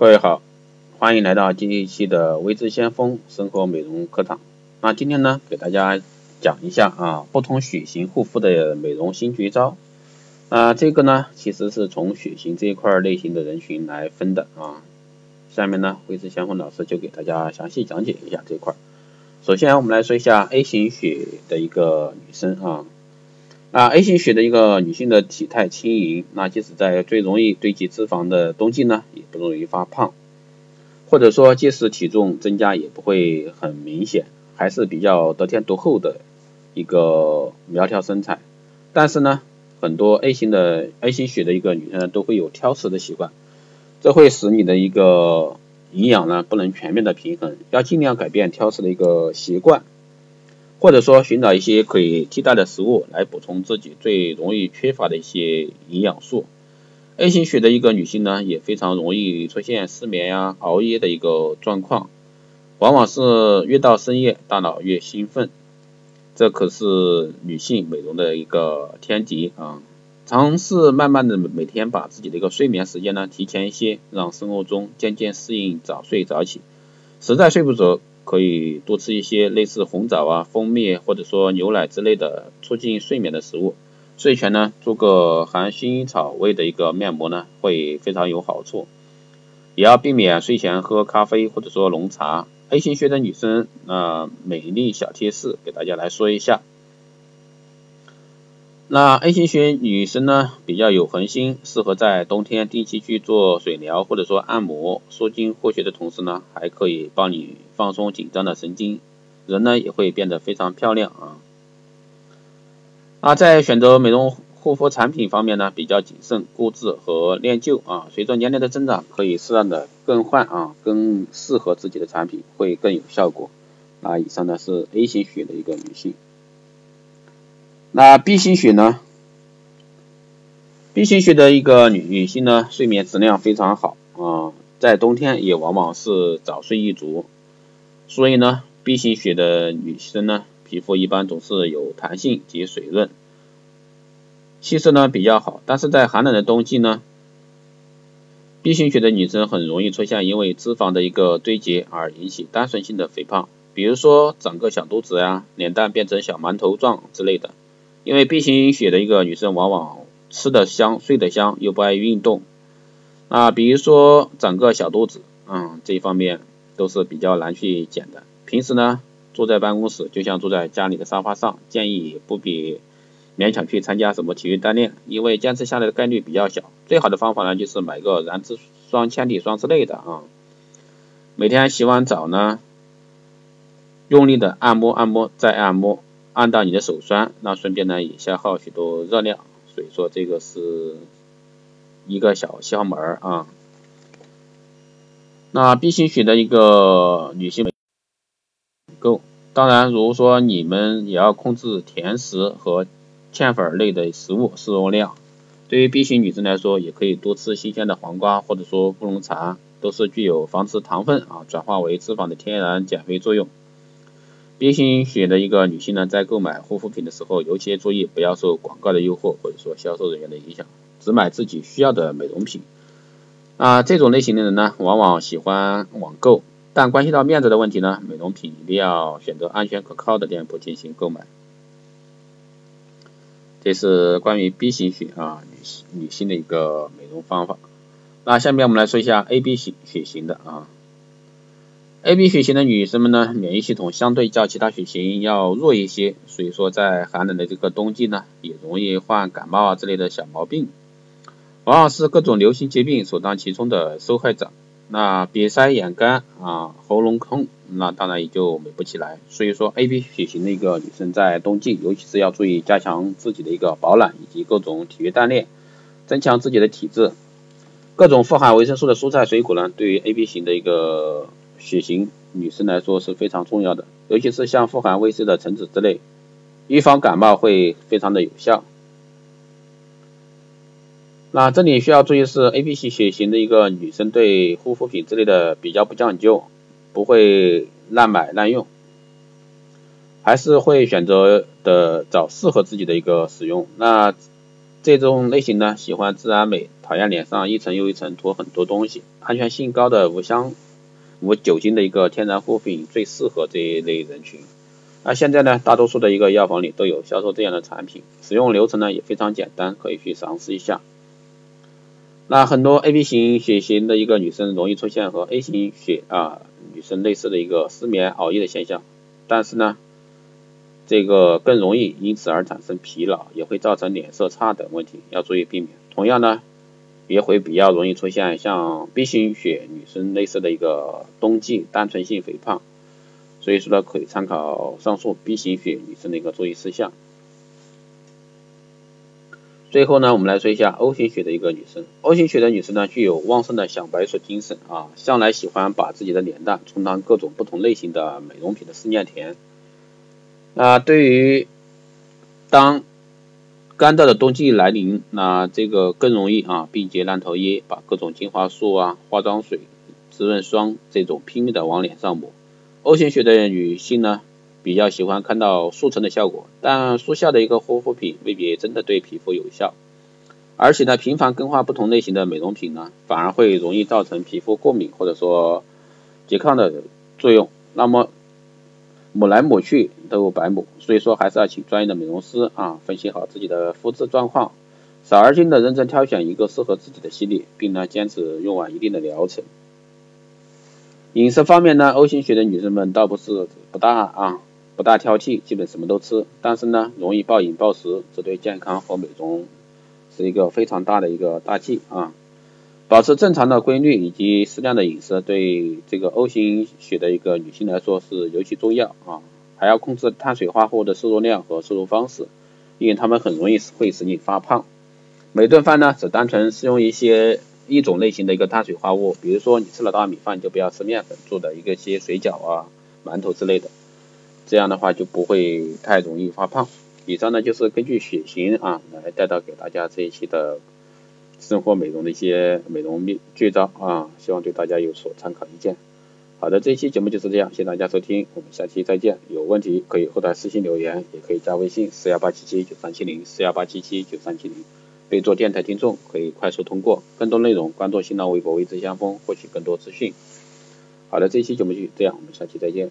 各位好，欢迎来到这一期的微知先锋生活美容课堂。那今天呢，给大家讲一下啊，不同血型护肤的美容新绝招。啊，这个呢，其实是从血型这一块类型的人群来分的啊。下面呢，微知先锋老师就给大家详细讲解一下这块。首先，我们来说一下 A 型血的一个女生啊。啊，A 型血的一个女性的体态轻盈，那即使在最容易堆积脂肪的冬季呢，也不容易发胖，或者说即使体重增加也不会很明显，还是比较得天独厚的一个苗条身材。但是呢，很多 A 型的 A 型血的一个女生都会有挑食的习惯，这会使你的一个营养呢不能全面的平衡，要尽量改变挑食的一个习惯。或者说寻找一些可以替代的食物来补充自己最容易缺乏的一些营养素。A 型血的一个女性呢，也非常容易出现失眠呀、熬夜的一个状况，往往是越到深夜大脑越兴奋，这可是女性美容的一个天敌啊！尝试慢慢的每天把自己的一个睡眠时间呢提前一些，让生活中渐渐适应早睡早起。实在睡不着。可以多吃一些类似红枣啊、蜂蜜或者说牛奶之类的促进睡眠的食物。睡前呢，做个含薰衣草味的一个面膜呢，会非常有好处。也要避免睡前喝咖啡或者说浓茶。黑心血的女生，那美丽小贴士给大家来说一下。那 A 型血女生呢，比较有恒心，适合在冬天定期去做水疗或者说按摩，舒筋活血的同时呢，还可以帮你放松紧张的神经，人呢也会变得非常漂亮啊。啊，在选择美容护肤产品方面呢，比较谨慎、固执和恋旧啊。随着年龄的增长，可以适当的更换啊，更适合自己的产品会更有效果。那，以上呢是 A 型血的一个女性。那 B 型血呢？B 型血的一个女女性呢，睡眠质量非常好啊，在冬天也往往是早睡一族，所以呢，B 型血的女生呢，皮肤一般总是有弹性及水润，气色呢比较好。但是在寒冷的冬季呢，B 型血的女生很容易出现因为脂肪的一个堆积而引起单纯性的肥胖，比如说长个小肚子呀，脸蛋变成小馒头状之类的。因为 B 型血的一个女生往往吃得香、睡得香，又不爱运动，啊，比如说长个小肚子，嗯，这一方面都是比较难去减的。平时呢，坐在办公室就像坐在家里的沙发上，建议不必勉强去参加什么体育锻炼，因为坚持下来的概率比较小。最好的方法呢，就是买个燃脂霜、铅体霜之类的啊，每天洗完澡呢，用力的按摩按摩再按摩。按到你的手酸，那顺便呢也消耗许多热量，所以说这个是一个小窍门儿啊。那 B 型血的一个女性够，当然如果说你们也要控制甜食和淀粉类的食物摄入量。对于 B 型女生来说，也可以多吃新鲜的黄瓜或者说乌龙茶，都是具有防止糖分啊转化为脂肪的天然减肥作用。B 型血的一个女性呢，在购买护肤品的时候，尤其注意不要受广告的诱惑，或者说销售人员的影响，只买自己需要的美容品。啊，这种类型的人呢，往往喜欢网购，但关系到面子的问题呢，美容品一定要选择安全可靠的店铺进行购买。这是关于 B 型血啊女性女性的一个美容方法。那下面我们来说一下 AB 型血型的啊。AB 血型的女生们呢，免疫系统相对较其他血型要弱一些，所以说在寒冷的这个冬季呢，也容易患感冒啊之类的小毛病，往往是各种流行疾病首当其冲的受害者。那鼻塞、眼干啊、喉咙痛，那当然也就美不起来。所以说，AB 血型的一个女生在冬季，尤其是要注意加强自己的一个保暖以及各种体育锻炼，增强自己的体质。各种富含维生素的蔬菜水果呢，对于 AB 型的一个血型女生来说是非常重要的，尤其是像富含维 C 的橙子之类，预防感冒会非常的有效。那这里需要注意是 AB 型血型的一个女生对护肤品之类的比较不讲究，不会滥买滥用，还是会选择的找适合自己的一个使用。那这种类型呢，喜欢自然美。讨厌脸上一层又一层涂很多东西，安全性高的无香无酒精的一个天然护肤品最适合这一类人群。那现在呢，大多数的一个药房里都有销售这样的产品，使用流程呢也非常简单，可以去尝试一下。那很多 AB 型血型的一个女生容易出现和 A 型血啊女生类似的一个失眠、熬夜的现象，但是呢，这个更容易因此而产生疲劳，也会造成脸色差等问题，要注意避免。同样呢，也会比较容易出现像 B 型血女生类似的一个冬季单纯性肥胖。所以说呢，可以参考上述 B 型血女生的一个注意事项。最后呢，我们来说一下 O 型血的一个女生。O 型血的女生呢，具有旺盛的小白鼠精神啊，向来喜欢把自己的脸蛋充当各种不同类型的美容品的试验田。那对于当干燥的冬季来临，那这个更容易啊，病结烂头叶，把各种精华素啊、化妆水、滋润霜这种拼命的往脸上抹。O 型血的女性呢，比较喜欢看到速成的效果，但速效的一个护肤品未必真的对皮肤有效，而且呢，频繁更换不同类型的美容品呢，反而会容易造成皮肤过敏或者说拮抗的作用，那么抹来抹去都白抹，所以说还是要请专业的美容师啊，分析好自己的肤质状况，少而精的认真挑选一个适合自己的系列，并呢坚持用完一定的疗程。饮食方面呢，O 型血的女生们倒不是不大啊，不大挑剔，基本什么都吃，但是呢，容易暴饮暴食，这对健康和美容是一个非常大的一个大忌啊。保持正常的规律以及适量的饮食，对这个 O 型血的一个女性来说是尤其重要啊。还要控制碳水化合物的摄入量和摄入方式，因为它们很容易会使你发胖。每顿饭呢，只单纯食用一些。一种类型的一个碳水化合物，比如说你吃了大米饭，就不要吃面粉做的一个些水饺啊、馒头之类的，这样的话就不会太容易发胖。以上呢就是根据血型啊来带到给大家这一期的生活美容的一些美容秘绝招啊，希望对大家有所参考意见。好的，这一期节目就是这样，谢谢大家收听，我们下期再见。有问题可以后台私信留言，也可以加微信四幺八七七九三七零四幺八七七九三七零。备注电台听众可以快速通过，更多内容关注新浪微博“微知相锋”获取更多资讯。好的，这一期节目就这样，我们下期再见。